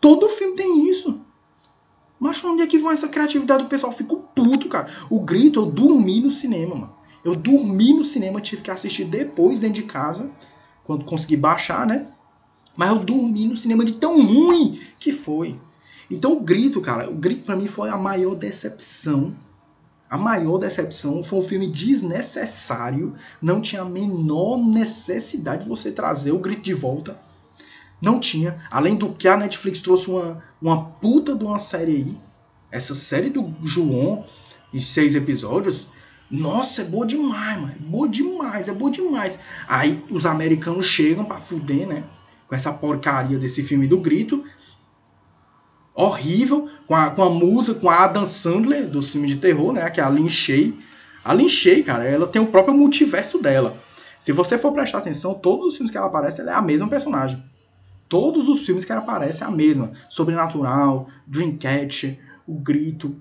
Todo filme tem isso. Mas onde é que vai essa criatividade do pessoal? Eu fico puto, cara. O grito, eu dormi no cinema, mano. Eu dormi no cinema, tive que assistir depois dentro de casa, quando consegui baixar, né? Mas eu dormi no cinema de tão ruim que foi. Então o grito, cara, o grito para mim foi a maior decepção a maior decepção foi um filme desnecessário, não tinha a menor necessidade de você trazer o grito de volta. Não tinha. Além do que a Netflix trouxe uma, uma puta de uma série aí. Essa série do João, em seis episódios. Nossa, é boa demais, mano. É boa demais, é boa demais. Aí os americanos chegam pra fuder, né? Com essa porcaria desse filme do grito. Horrível. Com a, com a música, com a Adam Sandler do filme de terror, né? Que é a Lin Shay. A Lin Shay, cara, ela tem o próprio multiverso dela. Se você for prestar atenção, todos os filmes que ela aparece, ela é a mesma personagem. Todos os filmes que ela aparece é a mesma. Sobrenatural, Dreamcatcher, O Grito.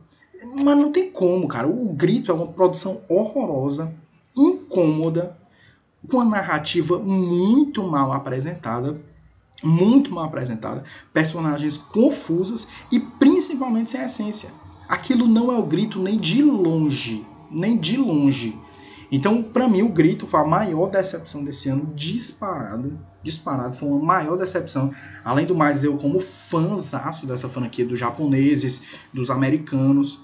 Mas não tem como, cara. O Grito é uma produção horrorosa, incômoda, com uma narrativa muito mal apresentada. Muito mal apresentada. Personagens confusos e principalmente sem essência. Aquilo não é o grito nem de longe. Nem de longe. Então, para mim, o Grito foi a maior decepção desse ano, disparado. Disparado, foi uma maior decepção. Além do mais, eu, como fãzaço dessa franquia, dos japoneses, dos americanos.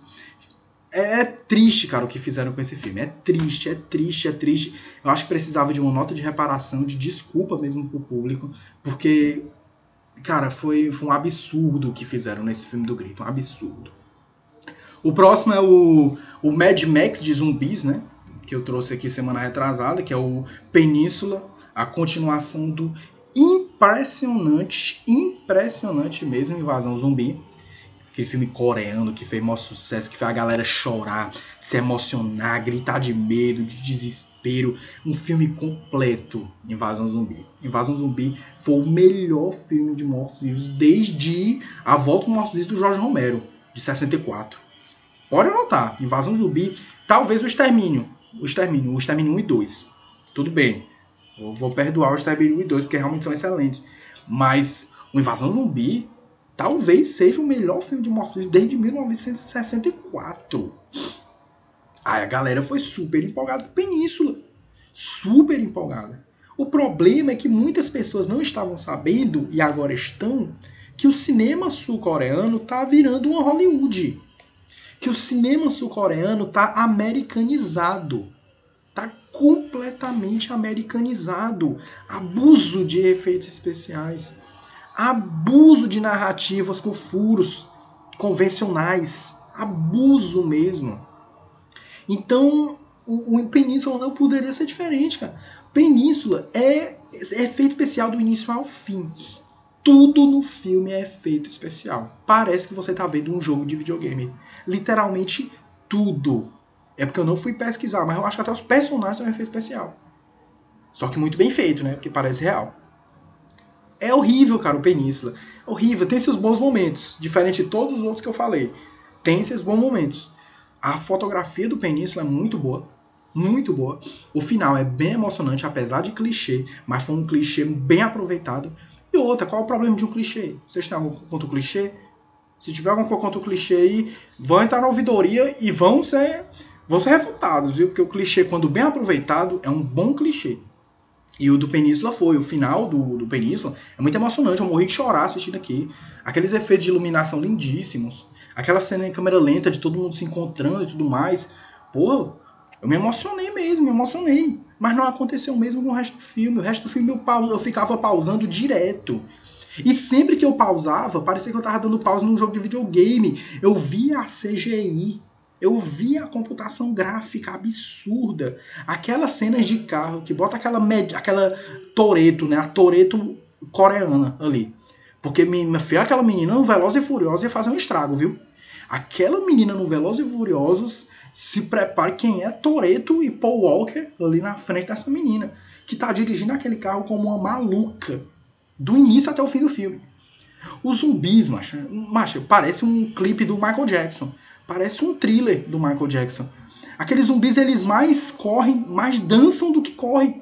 É, é, triste, cara, o que fizeram com esse filme. É triste, é triste, é triste. Eu acho que precisava de uma nota de reparação, de desculpa mesmo pro público, porque, cara, foi, foi um absurdo o que fizeram nesse filme do Grito. Um absurdo. O próximo é o, o Mad Max de zumbis, né? que eu trouxe aqui semana retrasada, que é o Península, a continuação do impressionante, impressionante mesmo Invasão Zumbi. Aquele filme coreano que fez maior sucesso, que fez a galera chorar, se emocionar, gritar de medo, de desespero. Um filme completo, Invasão Zumbi. Invasão Zumbi foi o melhor filme de mortos-vivos desde A Volta dos Mortos-Vivos do Jorge Romero, de 64. Pode anotar, Invasão Zumbi, talvez o Extermínio, o Extermínio, o Extermínio 1 e 2. Tudo bem. Vou perdoar o Extermínio 1 e 2, porque realmente são excelentes. Mas o Invasão Zumbi talvez seja o melhor filme de mortos desde 1964. Aí a galera foi super empolgada com Península. Super empolgada. O problema é que muitas pessoas não estavam sabendo, e agora estão, que o cinema sul-coreano tá virando uma Hollywood que o cinema sul-coreano tá americanizado. Tá completamente americanizado. Abuso de efeitos especiais. Abuso de narrativas com furos convencionais. Abuso mesmo. Então, o, o Península não poderia ser diferente, cara. Península é, é efeito especial do início ao fim. Tudo no filme é efeito especial. Parece que você está vendo um jogo de videogame. Literalmente tudo. É porque eu não fui pesquisar, mas eu acho que até os personagens são efeito especial. Só que muito bem feito, né? Porque parece real. É horrível, cara, o Península. É horrível. Tem seus bons momentos. Diferente de todos os outros que eu falei. Tem seus bons momentos. A fotografia do Península é muito boa. Muito boa. O final é bem emocionante, apesar de clichê. Mas foi um clichê bem aproveitado. E outra, qual é o problema de um clichê? Vocês têm algum contra o clichê? Se tiver alguma coisa contra o clichê aí, vão entrar na ouvidoria e vão ser, vão ser refutados, viu? Porque o clichê, quando bem aproveitado, é um bom clichê. E o do Península foi, o final do, do Península é muito emocionante, eu morri de chorar assistindo aqui. Aqueles efeitos de iluminação lindíssimos, aquela cena em câmera lenta de todo mundo se encontrando e tudo mais. Pô, eu me emocionei mesmo, me emocionei. Mas não aconteceu mesmo com o resto do filme. O resto do filme eu, eu ficava pausando direto. E sempre que eu pausava, parecia que eu tava dando pausa num jogo de videogame. Eu via a CGI, eu via a computação gráfica absurda. Aquelas cenas de carro que bota aquela, aquela Toreto, né? A Toreto coreana ali. Porque me filha, aquela menina no Veloz e Furioso ia fazer um estrago, viu? Aquela menina no Velozes e Furiosos se prepare quem é Toreto e Paul Walker ali na frente dessa menina, que tá dirigindo aquele carro como uma maluca, do início até o fim do filme. Os zumbis, macho, macho, parece um clipe do Michael Jackson. Parece um thriller do Michael Jackson. Aqueles zumbis, eles mais correm, mais dançam do que correm.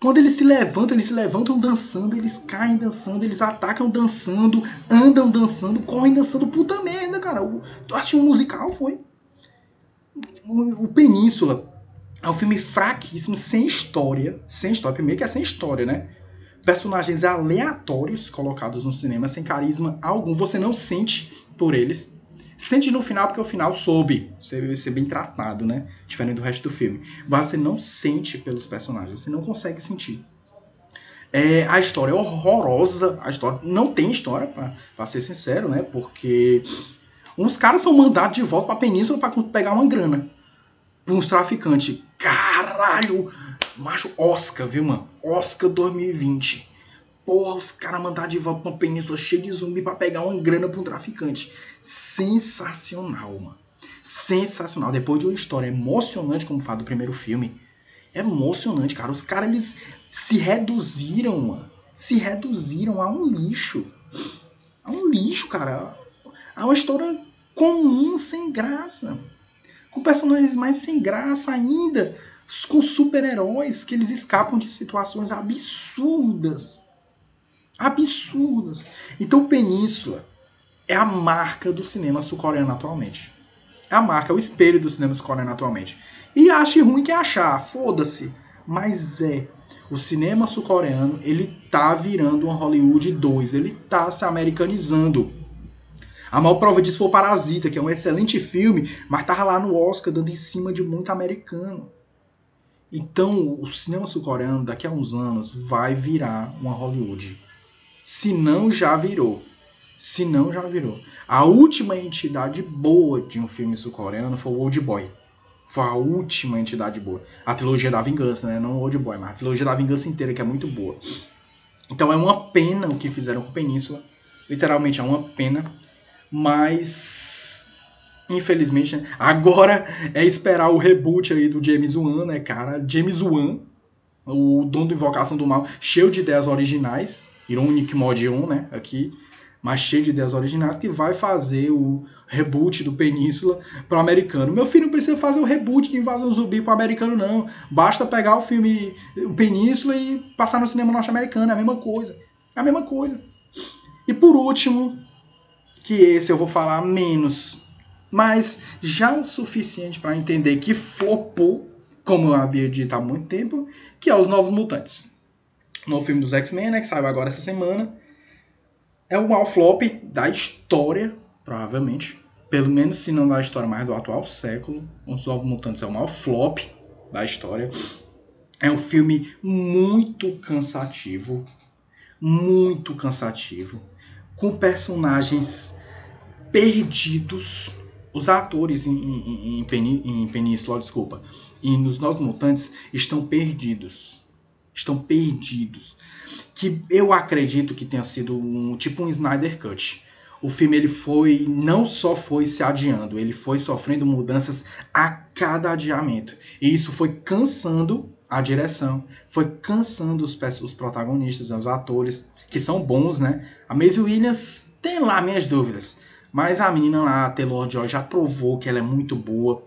Quando eles se levantam, eles se levantam dançando, eles caem dançando, eles atacam dançando, andam dançando, correm dançando. Puta merda, cara. Tu assistiu um musical, foi? o Península é um filme fraquíssimo, sem história. Sem história. Primeiro que é sem história, né? Personagens aleatórios colocados no cinema, sem carisma algum. Você não sente por eles. Sente no final, porque o final soube ser, ser bem tratado, né? Diferente do resto do filme. Mas você não sente pelos personagens. Você não consegue sentir. É, a história é horrorosa. A história não tem história, para ser sincero, né? Porque uns caras são mandados de volta pra península para pegar uma grana. Por uns traficantes. Caralho! Macho Oscar, viu, mano? Oscar 2020. Porra, os caras mandaram de volta pra uma península cheia de zumbi para pegar uma grana pra um traficante. Sensacional, mano. Sensacional. Depois de uma história emocionante como fala do primeiro filme. É emocionante, cara. Os caras, eles se reduziram, mano. Se reduziram a um lixo. A um lixo, cara. A uma história comum, sem graça. Com personagens mais sem graça ainda. Com super-heróis que eles escapam de situações absurdas. Absurdas. Então, Península é a marca do cinema sul-coreano atualmente. É a marca, é o espelho do cinema sul-coreano atualmente. E ache ruim que achar, foda-se. Mas é. O cinema sul-coreano, ele tá virando uma Hollywood 2, ele tá se americanizando. A maior prova disso foi o Parasita, que é um excelente filme, mas tava lá no Oscar dando em cima de muito americano. Então, o cinema sul-coreano, daqui a uns anos, vai virar uma Hollywood. Se não já virou. Se não já virou. A última entidade boa de um filme sul-coreano foi o Old Boy. Foi a última entidade boa. A trilogia da vingança, né? Não o Old Boy, mas a trilogia da vingança inteira, que é muito boa. Então é uma pena o que fizeram com Península. Literalmente é uma pena. Mas. Infelizmente, né? agora é esperar o reboot aí do James Wan, né, cara? James Wan, o dono do Invocação do Mal, cheio de ideias originais. Ironic Mod 1, né? Aqui mas cheio de ideias originais, que vai fazer o reboot do Península para o americano. Meu filho não precisa fazer o reboot de Invasão Zumbi para o americano, não. Basta pegar o filme o Península e passar no cinema norte-americano. É a mesma coisa. É a mesma coisa. E por último, que esse eu vou falar menos, mas já o suficiente para entender que flopou, como eu havia dito há muito tempo, que é Os Novos Mutantes. O novo filme dos X-Men, né, que saiu agora essa semana é o maior flop da história, provavelmente. Pelo menos se não da história mais do atual século. Os Novos Mutantes é o maior flop da história. É um filme muito cansativo. Muito cansativo. Com personagens perdidos. Os atores em, em, em, em Península, desculpa, e nos Novos Mutantes estão perdidos. Estão perdidos que eu acredito que tenha sido um tipo um Snyder Cut. O filme ele foi não só foi se adiando, ele foi sofrendo mudanças a cada adiamento. E isso foi cansando a direção, foi cansando os, os protagonistas, os atores, que são bons, né? A Maisie Williams tem lá minhas dúvidas, mas a menina lá, a Taylor Joy, já provou que ela é muito boa.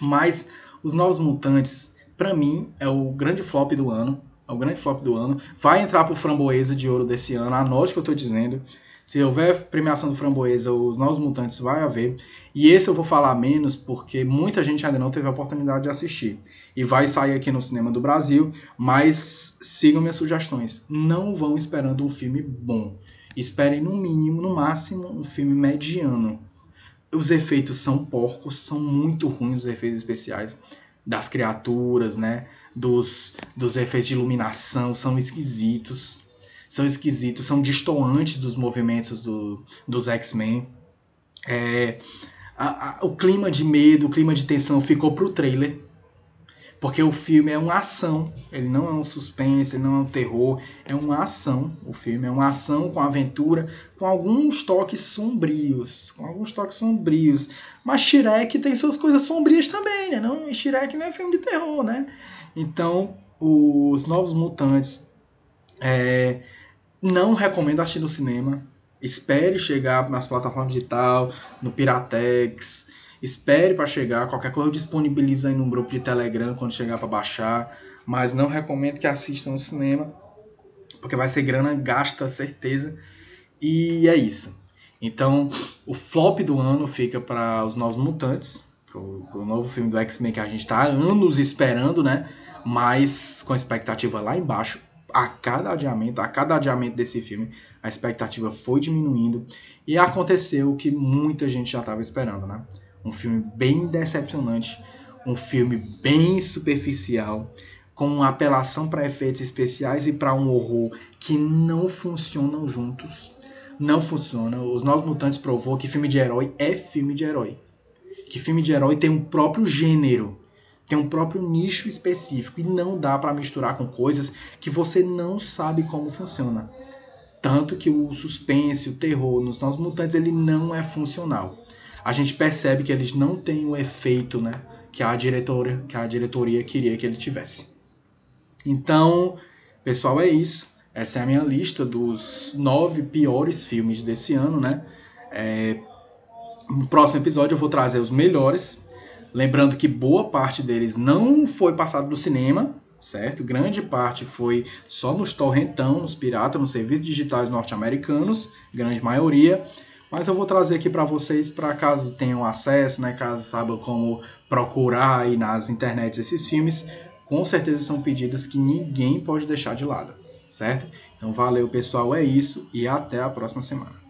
Mas os Novos Mutantes, para mim, é o grande flop do ano é o grande flop do ano. Vai entrar pro Framboesa de Ouro desse ano, anote o que eu tô dizendo. Se houver premiação do Framboesa, os Novos Mutantes vai haver. E esse eu vou falar menos porque muita gente ainda não teve a oportunidade de assistir. E vai sair aqui no cinema do Brasil, mas sigam minhas sugestões. Não vão esperando um filme bom. Esperem no mínimo, no máximo, um filme mediano. Os efeitos são porcos, são muito ruins os efeitos especiais das criaturas, né? dos, dos efeitos de iluminação são esquisitos. São esquisitos, são distoantes dos movimentos do, dos X-Men. É, o clima de medo, o clima de tensão ficou pro trailer. Porque o filme é uma ação, ele não é um suspense, ele não é um terror, é uma ação. O filme é uma ação com aventura, com alguns toques sombrios, com alguns toques sombrios. Mas Shrek tem suas coisas sombrias também, né? Não, Shrek não é filme de terror, né? Então, os Novos Mutantes, é, não recomendo assistir no cinema. Espere chegar nas plataformas digital, no Piratex. Espere para chegar. Qualquer coisa eu disponibilizo aí num grupo de Telegram quando chegar para baixar. Mas não recomendo que assistam no cinema, porque vai ser grana gasta, certeza. E é isso. Então, o flop do ano fica para os Novos Mutantes, pro, pro novo filme do X-Men que a gente está há anos esperando, né? mas com a expectativa lá embaixo. A cada adiamento, a cada adiamento desse filme, a expectativa foi diminuindo e aconteceu o que muita gente já estava esperando, né? Um filme bem decepcionante, um filme bem superficial, com apelação para efeitos especiais e para um horror que não funcionam juntos. Não funciona. Os Novos Mutantes provou que filme de herói é filme de herói. Que filme de herói tem um próprio gênero, tem um próprio nicho específico e não dá para misturar com coisas que você não sabe como funciona. Tanto que o suspense, o terror nos Novos Mutantes ele não é funcional. A gente percebe que eles não têm o efeito, né, que a diretora, que a diretoria queria que ele tivesse. Então, pessoal, é isso. Essa é a minha lista dos nove piores filmes desse ano, né? É... No próximo episódio eu vou trazer os melhores. Lembrando que boa parte deles não foi passado no cinema, certo? Grande parte foi só nos torrentão, nos piratas, nos serviços digitais norte-americanos, grande maioria. Mas eu vou trazer aqui para vocês, para caso tenham acesso, né, caso saibam como procurar aí nas internets esses filmes, com certeza são pedidas que ninguém pode deixar de lado, certo? Então valeu pessoal, é isso e até a próxima semana.